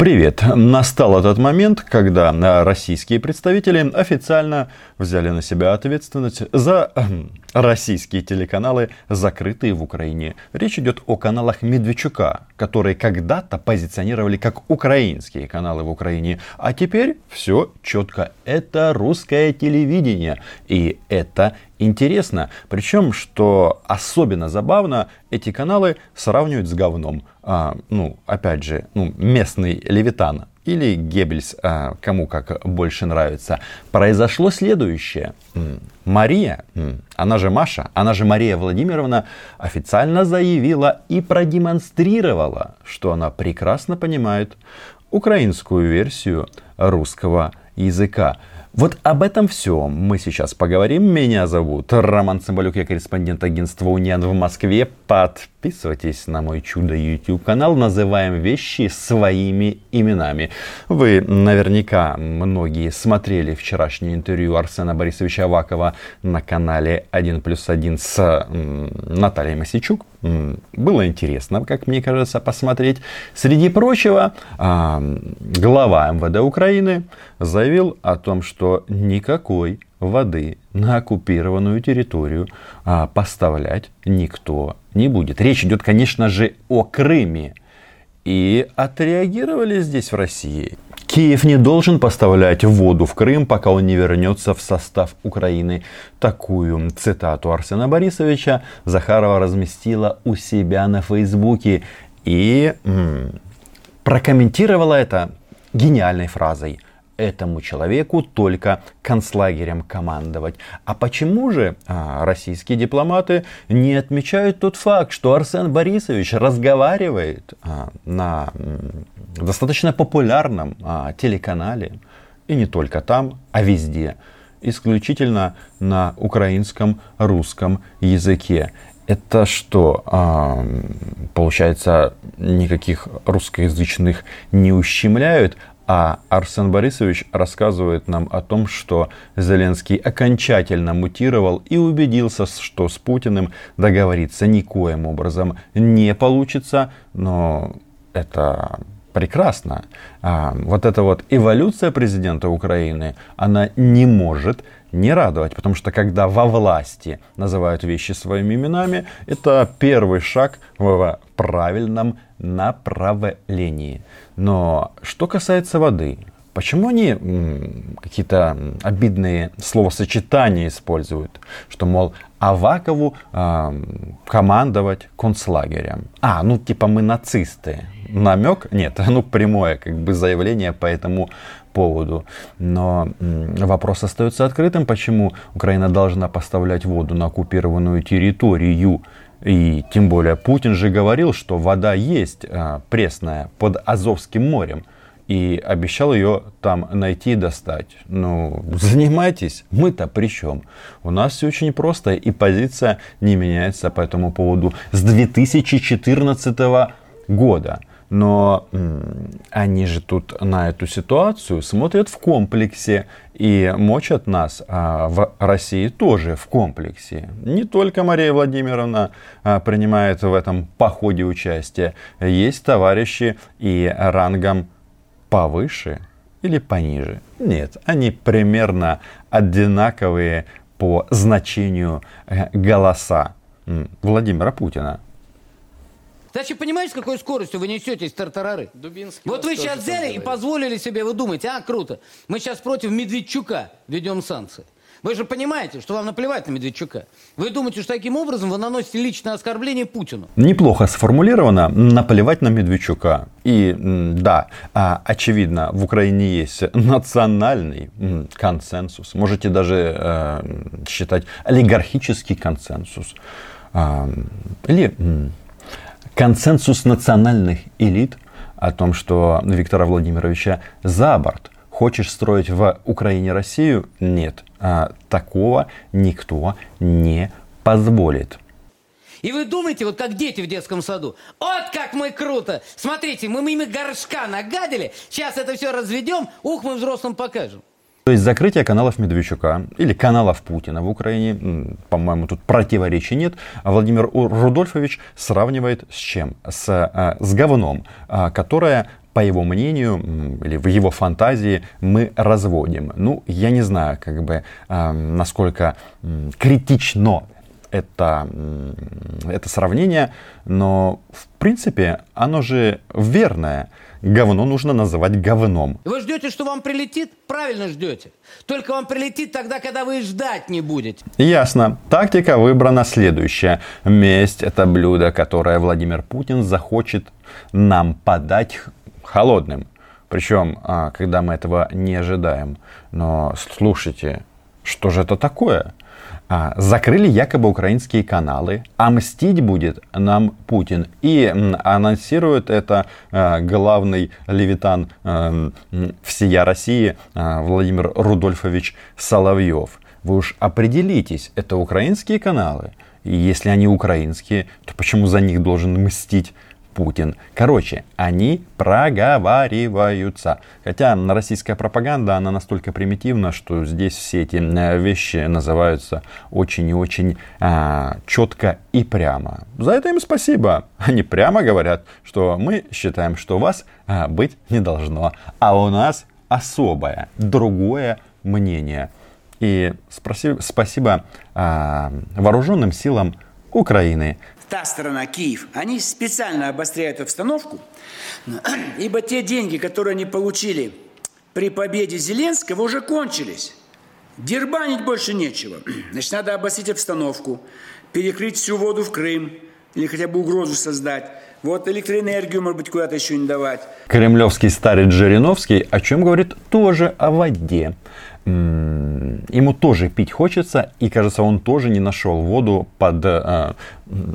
Привет! Настал этот момент, когда российские представители официально взяли на себя ответственность за эм, российские телеканалы, закрытые в Украине. Речь идет о каналах Медведчука, которые когда-то позиционировали как украинские каналы в Украине. А теперь все четко. Это русское телевидение. И это интересно. Причем, что особенно забавно, эти каналы сравнивают с говном а, ну, опять же, ну, местный Левитан или Геббельс, а, кому как больше нравится, произошло следующее. Мария, она же Маша, она же Мария Владимировна, официально заявила и продемонстрировала, что она прекрасно понимает украинскую версию русского языка. Вот об этом все мы сейчас поговорим. Меня зовут Роман Цымбалюк, я корреспондент агентства Униан в Москве. Подписывайтесь на мой чудо YouTube канал. Называем вещи своими именами. Вы наверняка многие смотрели вчерашнее интервью Арсена Борисовича Авакова на канале 1 плюс 1 с Натальей Масичук. Было интересно, как мне кажется, посмотреть. Среди прочего, а, глава МВД Украины заявил о том, что никакой воды на оккупированную территорию а, поставлять никто не будет. Речь идет, конечно же, о Крыме. И отреагировали здесь в России. Киев не должен поставлять воду в Крым, пока он не вернется в состав Украины. Такую цитату Арсена Борисовича Захарова разместила у себя на Фейсбуке и м- прокомментировала это гениальной фразой – этому человеку только концлагерем командовать. А почему же а, российские дипломаты не отмечают тот факт, что Арсен Борисович разговаривает а, на достаточно популярном а, телеканале, и не только там, а везде, исключительно на украинском, русском языке. Это что, а, получается, никаких русскоязычных не ущемляют, а Арсен Борисович рассказывает нам о том, что Зеленский окончательно мутировал и убедился, что с Путиным договориться никоим образом не получится. Но это прекрасно. А, вот эта вот эволюция президента Украины, она не может не радовать, потому что когда во власти называют вещи своими именами, это первый шаг в правильном направлении. Но что касается воды, почему они какие-то обидные словосочетания используют? Что, мол, Авакову э, командовать концлагерем. А, ну типа мы нацисты. Намек? Нет, ну прямое как бы заявление по этому поводу. Но вопрос остается открытым, почему Украина должна поставлять воду на оккупированную территорию и тем более Путин же говорил, что вода есть а, пресная под Азовским морем. И обещал ее там найти и достать. Ну, занимайтесь, мы-то при чем? У нас все очень просто, и позиция не меняется по этому поводу с 2014 года. Но они же тут на эту ситуацию смотрят в комплексе и мочат нас а, в России тоже в комплексе. Не только Мария Владимировна а, принимает в этом походе участие. Есть товарищи и рангом повыше или пониже. Нет, они примерно одинаковые по значению э, голоса Владимира Путина. Значит, понимаете, с какой скоростью вы несетесь тартарары? Дубинский вот вы сейчас взяли и позволили себе, вы думаете, а, круто, мы сейчас против Медведчука ведем санкции. Вы же понимаете, что вам наплевать на Медведчука. Вы думаете, что таким образом вы наносите личное оскорбление Путину. Неплохо сформулировано наплевать на Медведчука. И да, а, очевидно, в Украине есть национальный консенсус. Можете даже э, считать олигархический консенсус. А, или консенсус национальных элит о том, что Виктора Владимировича за борт. Хочешь строить в Украине Россию? Нет. А, такого никто не позволит. И вы думаете, вот как дети в детском саду, вот как мы круто! Смотрите, мы мимо горшка нагадили, сейчас это все разведем, ух, мы взрослым покажем. То есть закрытие каналов Медведчука или каналов Путина в Украине, по-моему, тут противоречий нет. Владимир Рудольфович сравнивает с чем? С, э, с говном, э, которое по его мнению или в его фантазии мы разводим. Ну, я не знаю, как бы, насколько критично это, это сравнение, но в принципе оно же верное. Говно нужно называть говном. Вы ждете, что вам прилетит? Правильно ждете. Только вам прилетит тогда, когда вы ждать не будете. Ясно. Тактика выбрана следующая. Месть – это блюдо, которое Владимир Путин захочет нам подать холодным. Причем, а, когда мы этого не ожидаем. Но слушайте, что же это такое? А, закрыли якобы украинские каналы, а мстить будет нам Путин. И анонсирует это а, главный левитан а, всея России Владимир Рудольфович Соловьев. Вы уж определитесь, это украинские каналы. И если они украинские, то почему за них должен мстить Путин. Короче, они проговариваются. Хотя российская пропаганда, она настолько примитивна, что здесь все эти э, вещи называются очень и очень а, четко и прямо. За это им спасибо. Они прямо говорят, что мы считаем, что вас а, быть не должно, а у нас особое, другое мнение. И спасибо, спасибо а, вооруженным силам Украины, та сторона, Киев, они специально обостряют обстановку, ибо те деньги, которые они получили при победе Зеленского, уже кончились. Дербанить больше нечего. Значит, надо обострить обстановку, перекрыть всю воду в Крым или хотя бы угрозу создать. Вот электроэнергию, может быть, куда-то еще не давать. Кремлевский старец Жириновский о чем говорит? Тоже о воде ему тоже пить хочется, и кажется, он тоже не нашел воду под э,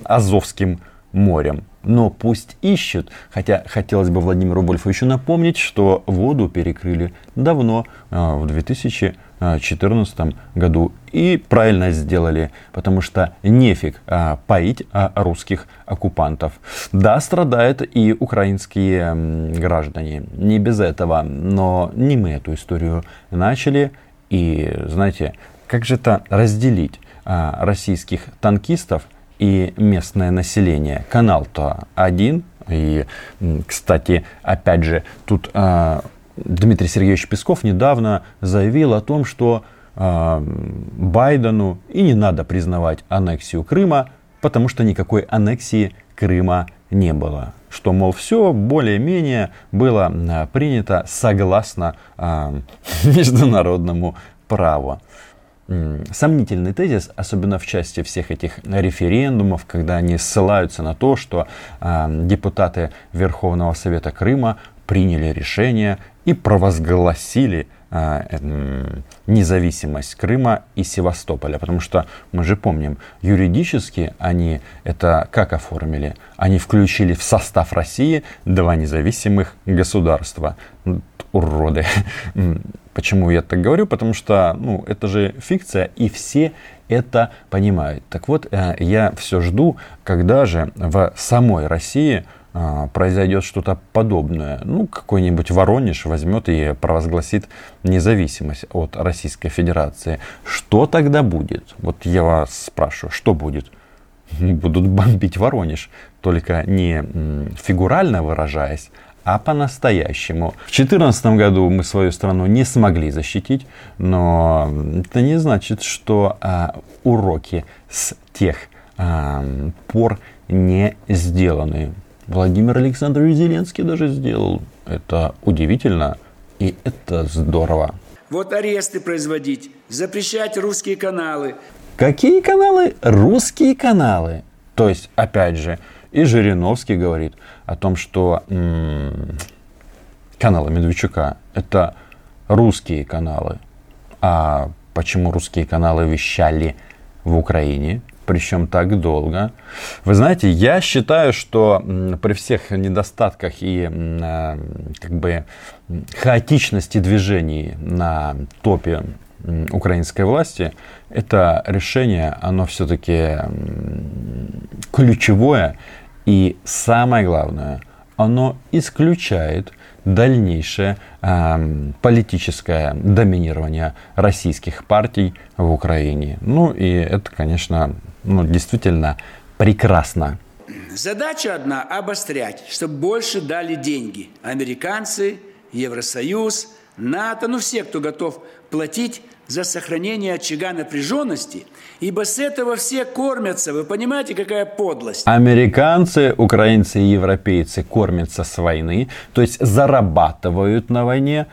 Азовским морем. Но пусть ищут. Хотя хотелось бы Владимиру Вольфовичу напомнить, что воду перекрыли давно, э, в 2000 2014 году. И правильно сделали, потому что нефиг а, поить а, русских оккупантов. Да, страдают и украинские граждане, не без этого, но не мы эту историю начали. И знаете, как же это разделить а, российских танкистов и местное население? Канал-то один, и, кстати, опять же, тут а, Дмитрий Сергеевич Песков недавно заявил о том, что э, Байдену и не надо признавать аннексию Крыма, потому что никакой аннексии Крыма не было. Что, мол, все более-менее было э, принято согласно э, международному праву. Сомнительный тезис, особенно в части всех этих референдумов, когда они ссылаются на то, что э, депутаты Верховного Совета Крыма приняли решение и провозгласили а, независимость Крыма и Севастополя. Потому что мы же помним, юридически они это как оформили? Они включили в состав России два независимых государства. Уроды. Почему я так говорю? Потому что ну, это же фикция, и все это понимают. Так вот, э, я все жду, когда же в самой России а, произойдет что-то подобное. Ну, какой-нибудь Воронеж возьмет и провозгласит независимость от Российской Федерации. Что тогда будет? Вот я вас спрашиваю, что будет? Будут бомбить Воронеж, только не фигурально выражаясь, а по-настоящему. В 2014 году мы свою страну не смогли защитить, но это не значит, что а, уроки с тех а, пор не сделаны. Владимир Александрович Зеленский даже сделал. Это удивительно и это здорово. Вот аресты производить, запрещать русские каналы. Какие каналы? Русские каналы. То есть, опять же, и Жириновский говорит о том, что м- каналы Медведчука это русские каналы. А почему русские каналы вещали в Украине? причем так долго. Вы знаете, я считаю, что при всех недостатках и э, как бы хаотичности движений на топе украинской власти, это решение, оно все-таки ключевое и самое главное, оно исключает дальнейшее э, политическое доминирование российских партий в Украине. Ну и это, конечно, ну, действительно прекрасно. задача одна – обострять, чтобы больше дали деньги. Американцы, Евросоюз, НАТО, ну все, кто готов платить за сохранение очага напряженности, ибо с этого все кормятся. Вы понимаете, какая подлость? Американцы, украинцы и европейцы кормятся с войны, то есть зарабатывают на войне,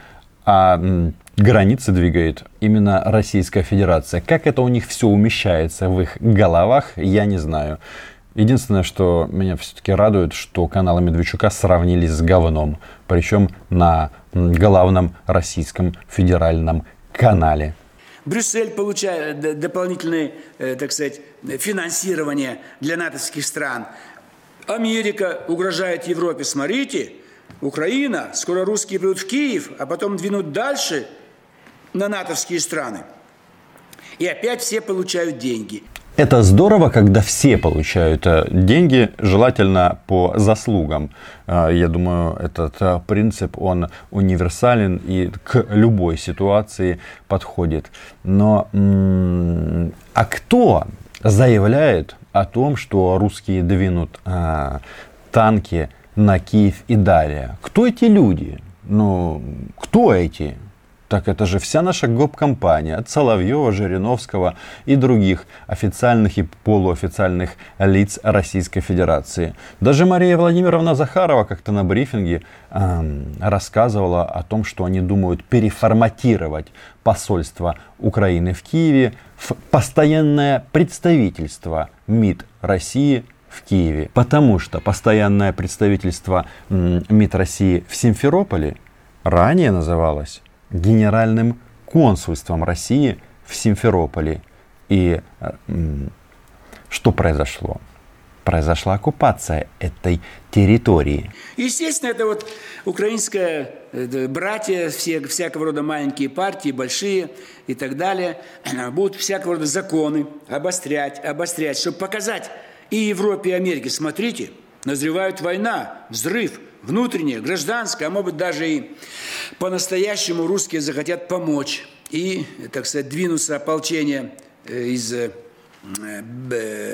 а границы двигает именно Российская Федерация. Как это у них все умещается в их головах, я не знаю. Единственное, что меня все-таки радует, что каналы Медведчука сравнились с говном. Причем на главном российском федеральном канале. Брюссель получает дополнительное, э, так сказать, финансирование для натовских стран. Америка угрожает Европе. Смотрите, Украина, скоро русские придут в Киев, а потом двинут дальше на натовские страны. И опять все получают деньги. Это здорово, когда все получают э, деньги, желательно по заслугам. Э, я думаю, этот э, принцип, он универсален и к любой ситуации подходит. Но а кто заявляет о том, что русские двинут танки на Киев и далее? Кто эти люди? Ну, кто эти? Так это же вся наша гоп-компания от Соловьева, Жириновского и других официальных и полуофициальных лиц Российской Федерации. Даже Мария Владимировна Захарова как-то на брифинге э, рассказывала о том, что они думают переформатировать посольство Украины в Киеве в постоянное представительство МИД России в Киеве. Потому что постоянное представительство МИД России в Симферополе ранее называлось генеральным консульством России в Симферополе. И э, что произошло? Произошла оккупация этой территории. Естественно, это вот украинское это братья, все, всякого рода маленькие партии, большие и так далее, будут всякого рода законы обострять, обострять, чтобы показать и Европе, и Америке, смотрите, назревает война, взрыв – внутреннее, гражданское, а может быть даже и по-настоящему русские захотят помочь и, так сказать, двинуться ополчение э, из э,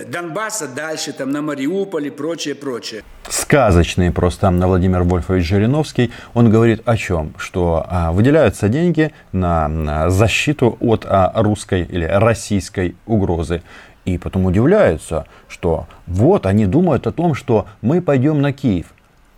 Донбасса дальше, там на Мариуполь и прочее, прочее. Сказочный просто на Владимир Вольфович Жириновский. Он говорит о чем? Что а, выделяются деньги на, на защиту от а, русской или российской угрозы. И потом удивляются, что вот они думают о том, что мы пойдем на Киев.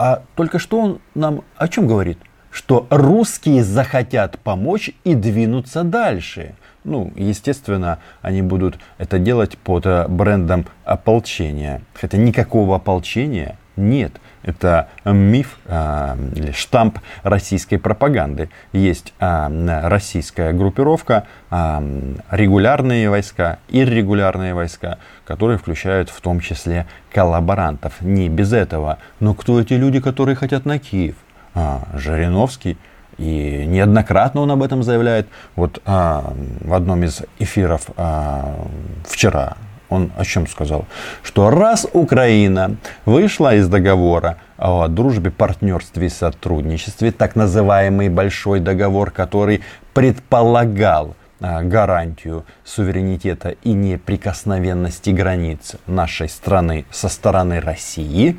А только что он нам о чем говорит? Что русские захотят помочь и двинуться дальше. Ну, естественно, они будут это делать под э, брендом ополчения. Хотя никакого ополчения нет. Это миф э, или штамп российской пропаганды. Есть э, российская группировка, э, регулярные войска, иррегулярные войска, которые включают в том числе коллаборантов. Не без этого. Но кто эти люди, которые хотят на Киев? А, Жириновский. И неоднократно он об этом заявляет. Вот а, в одном из эфиров а, вчера он о чем сказал? Что раз Украина вышла из договора о дружбе, партнерстве и сотрудничестве, так называемый большой договор, который предполагал а, гарантию суверенитета и неприкосновенности границ нашей страны со стороны России,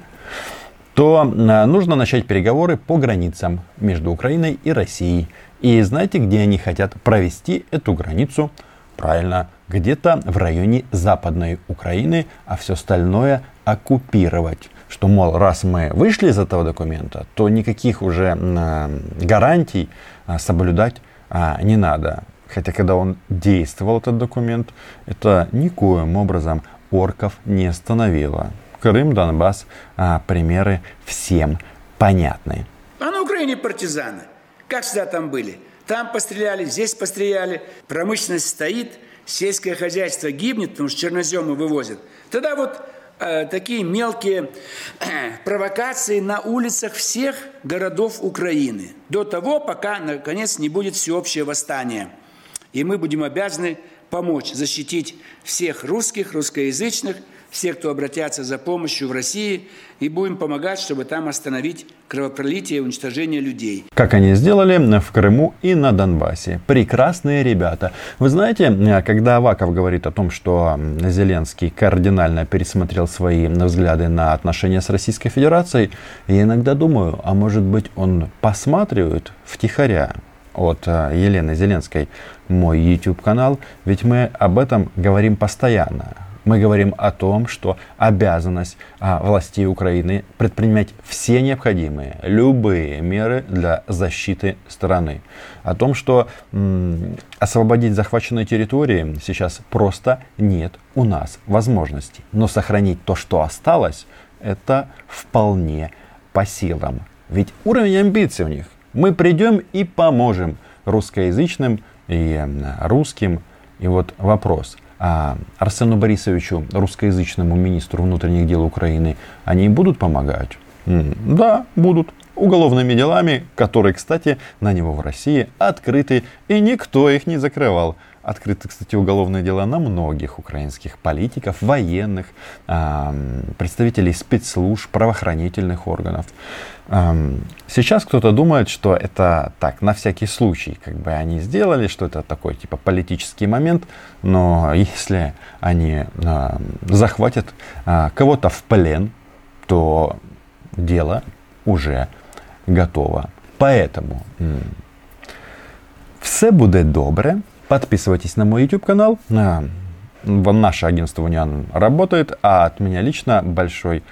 то а, нужно начать переговоры по границам между Украиной и Россией. И знаете, где они хотят провести эту границу? Правильно, где-то в районе Западной Украины, а все остальное оккупировать. Что, мол, раз мы вышли из этого документа, то никаких уже гарантий а, соблюдать а, не надо. Хотя, когда он действовал, этот документ, это никоим образом орков не остановило. Крым, Донбасс, а, примеры всем понятны. А на Украине партизаны. Как всегда там были. Там постреляли, здесь постреляли. Промышленность стоит – сельское хозяйство гибнет, потому что черноземы вывозят, тогда вот э, такие мелкие э, провокации на улицах всех городов Украины. До того, пока, наконец, не будет всеобщее восстание. И мы будем обязаны помочь защитить всех русских, русскоязычных, все, кто обратятся за помощью в России, и будем помогать, чтобы там остановить кровопролитие и уничтожение людей. Как они сделали в Крыму и на Донбассе. Прекрасные ребята. Вы знаете, когда Аваков говорит о том, что Зеленский кардинально пересмотрел свои взгляды на отношения с Российской Федерацией, я иногда думаю, а может быть он посматривает втихаря от э, Елены Зеленской мой YouTube канал, ведь мы об этом говорим постоянно. Мы говорим о том, что обязанность а, властей Украины предпринимать все необходимые, любые меры для защиты страны. О том, что освободить захваченные территории сейчас просто нет у нас возможности. Но сохранить то, что осталось, это вполне по силам. Ведь уровень амбиций у них. Мы придем и поможем русскоязычным и русским. И вот вопрос – Арсену Борисовичу, русскоязычному министру внутренних дел Украины, они будут помогать? Да, будут. Уголовными делами, которые, кстати, на него в России открыты, и никто их не закрывал. Открыты, кстати, уголовные дела на многих украинских политиков, военных, представителей спецслужб, правоохранительных органов. Сейчас кто-то думает, что это так, на всякий случай, как бы они сделали, что это такой типа политический момент, но если они захватят а, кого-то в плен, то дело уже готово. Поэтому все будет добре. Подписывайтесь на мой YouTube канал. Наше агентство Униан работает, а от меня лично большой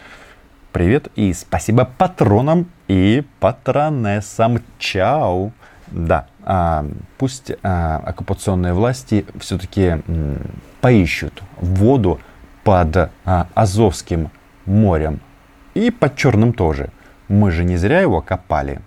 привет и спасибо патронам и патронессам. Чао! Да, а, пусть а, оккупационные власти все-таки поищут воду под а, Азовским морем и под Черным тоже. Мы же не зря его копали.